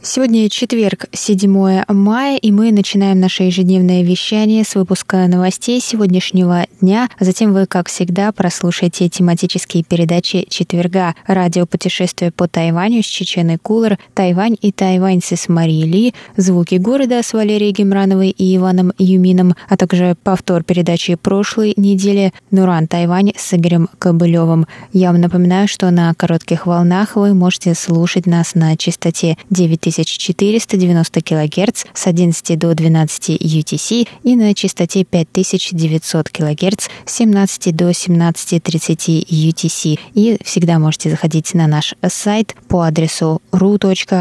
Сегодня четверг, 7 мая, и мы начинаем наше ежедневное вещание с выпуска новостей сегодняшнего дня. Затем вы, как всегда, прослушаете тематические передачи четверга. Радио «Путешествие по Тайваню» с Чеченой Кулер, «Тайвань и тайваньцы» с Марией Ли, «Звуки города» с Валерией Гемрановой и Иваном Юмином, а также повтор передачи прошлой недели «Нуран Тайвань» с Игорем Кобылевым. Я вам напоминаю, что на коротких волнах вы можете слушать нас на частоте 9000 9490 кГц с 11 до 12 UTC и на частоте 5900 кГц с 17 до 17.30 UTC. И всегда можете заходить на наш сайт по адресу ru.rti.org.tw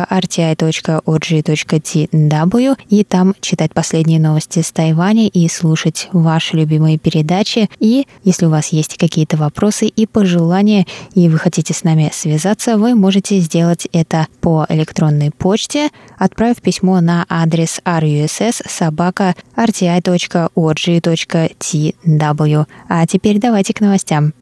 и там читать последние новости с Тайваня и слушать ваши любимые передачи. И если у вас есть какие-то вопросы и пожелания, и вы хотите с нами связаться, вы можете сделать это по электронной почте почте, отправив письмо на адрес russ.sobaka.rti.org.tw. А теперь давайте к новостям.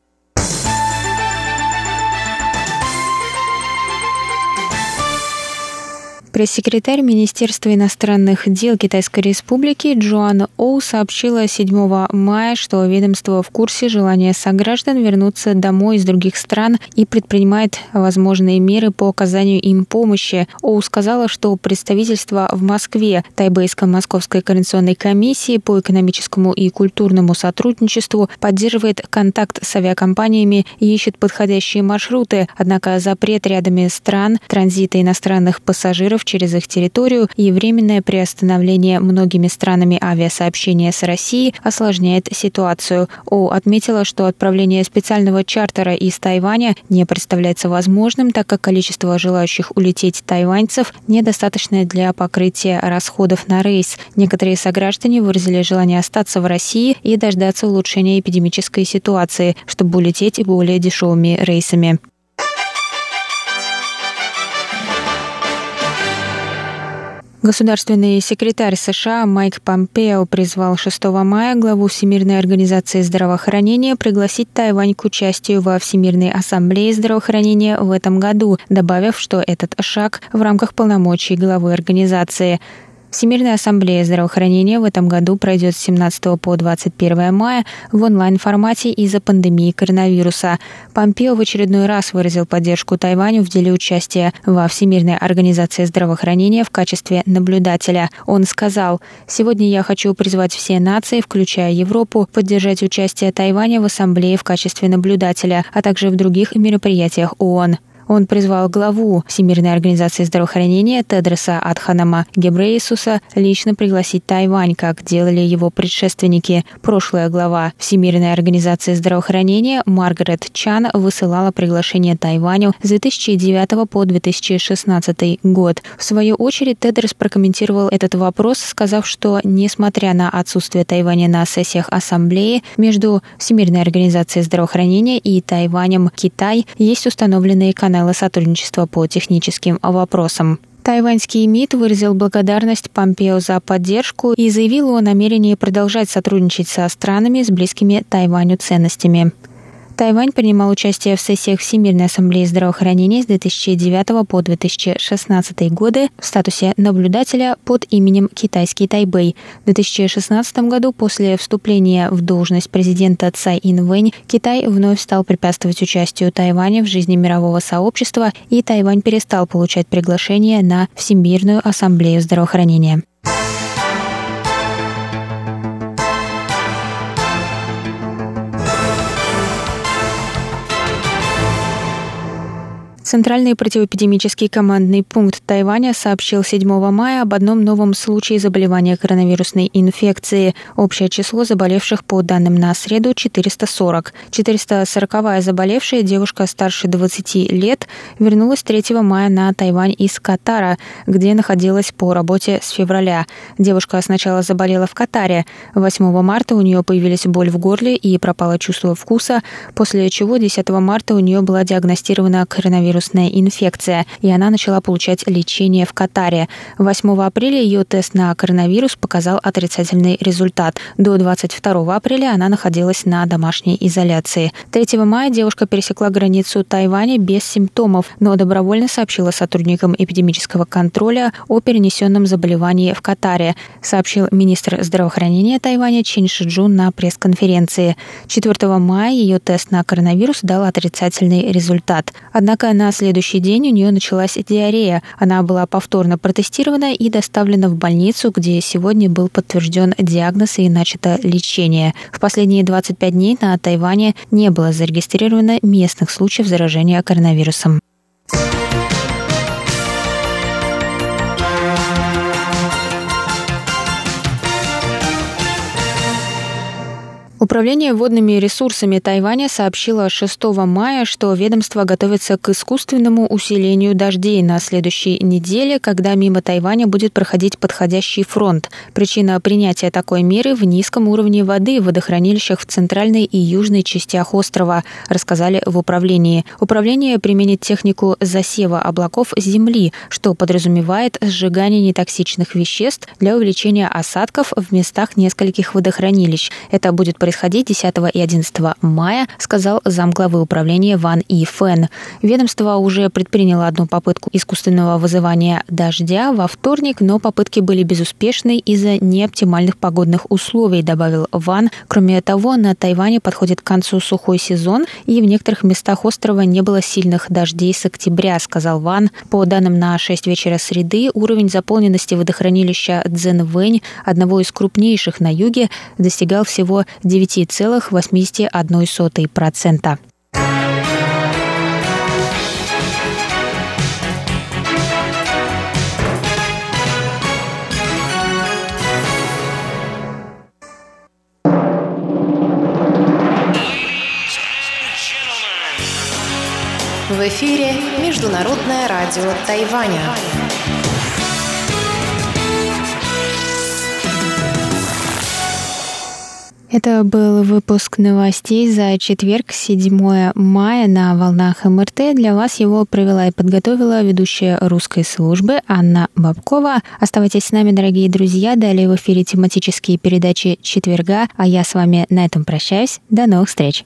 Пресс-секретарь Министерства иностранных дел Китайской Республики Джоан Оу сообщила 7 мая, что ведомство в курсе желания сограждан вернуться домой из других стран и предпринимает возможные меры по оказанию им помощи. Оу сказала, что представительство в Москве Тайбэйской Московской координационной комиссии по экономическому и культурному сотрудничеству поддерживает контакт с авиакомпаниями и ищет подходящие маршруты, однако запрет рядами стран транзита иностранных пассажиров через их территорию и временное приостановление многими странами авиасообщения с Россией осложняет ситуацию. О отметила, что отправление специального чартера из Тайваня не представляется возможным, так как количество желающих улететь тайваньцев недостаточное для покрытия расходов на рейс. Некоторые сограждане выразили желание остаться в России и дождаться улучшения эпидемической ситуации, чтобы улететь более дешевыми рейсами. Государственный секретарь США Майк Помпео призвал 6 мая главу Всемирной организации здравоохранения пригласить Тайвань к участию во Всемирной ассамблее здравоохранения в этом году, добавив, что этот шаг в рамках полномочий главы организации. Всемирная ассамблея здравоохранения в этом году пройдет с 17 по 21 мая в онлайн-формате из-за пандемии коронавируса. Помпео в очередной раз выразил поддержку Тайваню в деле участия во Всемирной организации здравоохранения в качестве наблюдателя. Он сказал, «Сегодня я хочу призвать все нации, включая Европу, поддержать участие Тайваня в ассамблее в качестве наблюдателя, а также в других мероприятиях ООН. Он призвал главу Всемирной организации здравоохранения Тедроса Адханама Гебрейсуса лично пригласить Тайвань, как делали его предшественники. Прошлая глава Всемирной организации здравоохранения Маргарет Чан высылала приглашение Тайваню с 2009 по 2016 год. В свою очередь Тедрос прокомментировал этот вопрос, сказав, что несмотря на отсутствие Тайваня на сессиях Ассамблеи, между Всемирной организацией здравоохранения и Тайванем Китай есть установленные каналы канала сотрудничества по техническим вопросам. Тайваньский МИД выразил благодарность Помпео за поддержку и заявил о намерении продолжать сотрудничать со странами с близкими Тайваню ценностями. Тайвань принимал участие в сессиях Всемирной ассамблеи здравоохранения с 2009 по 2016 годы в статусе наблюдателя под именем Китайский Тайбэй. В 2016 году после вступления в должность президента Цай Инвэнь Китай вновь стал препятствовать участию Тайваня в жизни мирового сообщества, и Тайвань перестал получать приглашение на Всемирную ассамблею здравоохранения. Центральный противоэпидемический командный пункт Тайваня сообщил 7 мая об одном новом случае заболевания коронавирусной инфекции. Общее число заболевших по данным на среду 440. 440-я заболевшая девушка старше 20 лет вернулась 3 мая на Тайвань из Катара, где находилась по работе с февраля. Девушка сначала заболела в Катаре. 8 марта у нее появились боль в горле и пропало чувство вкуса, после чего 10 марта у нее была диагностирована коронавирус вирусная инфекция, и она начала получать лечение в Катаре. 8 апреля ее тест на коронавирус показал отрицательный результат. До 22 апреля она находилась на домашней изоляции. 3 мая девушка пересекла границу Тайваня без симптомов, но добровольно сообщила сотрудникам эпидемического контроля о перенесенном заболевании в Катаре, сообщил министр здравоохранения Тайваня Чин Шиджун на пресс-конференции. 4 мая ее тест на коронавирус дал отрицательный результат. Однако на на следующий день у нее началась диарея. Она была повторно протестирована и доставлена в больницу, где сегодня был подтвержден диагноз и начато лечение. В последние 25 дней на Тайване не было зарегистрировано местных случаев заражения коронавирусом. Управление водными ресурсами Тайваня сообщило 6 мая, что ведомство готовится к искусственному усилению дождей на следующей неделе, когда мимо Тайваня будет проходить подходящий фронт. Причина принятия такой меры в низком уровне воды в водохранилищах в центральной и южной частях острова, рассказали в управлении. Управление применит технику засева облаков земли, что подразумевает сжигание нетоксичных веществ для увеличения осадков в местах нескольких водохранилищ. Это будет происходить происходить 10 и 11 мая, сказал замглавы управления Ван И Фэн. Ведомство уже предприняло одну попытку искусственного вызывания дождя во вторник, но попытки были безуспешны из-за неоптимальных погодных условий, добавил Ван. Кроме того, на Тайване подходит к концу сухой сезон, и в некоторых местах острова не было сильных дождей с октября, сказал Ван. По данным на 6 вечера среды, уровень заполненности водохранилища Цзэнвэнь, одного из крупнейших на юге, достигал всего 9 9,81%. В эфире Международное радио Тайваня. Это был выпуск новостей за четверг, 7 мая на волнах МРТ. Для вас его провела и подготовила ведущая русской службы Анна Бабкова. Оставайтесь с нами, дорогие друзья. Далее в эфире тематические передачи четверга, а я с вами на этом прощаюсь. До новых встреч!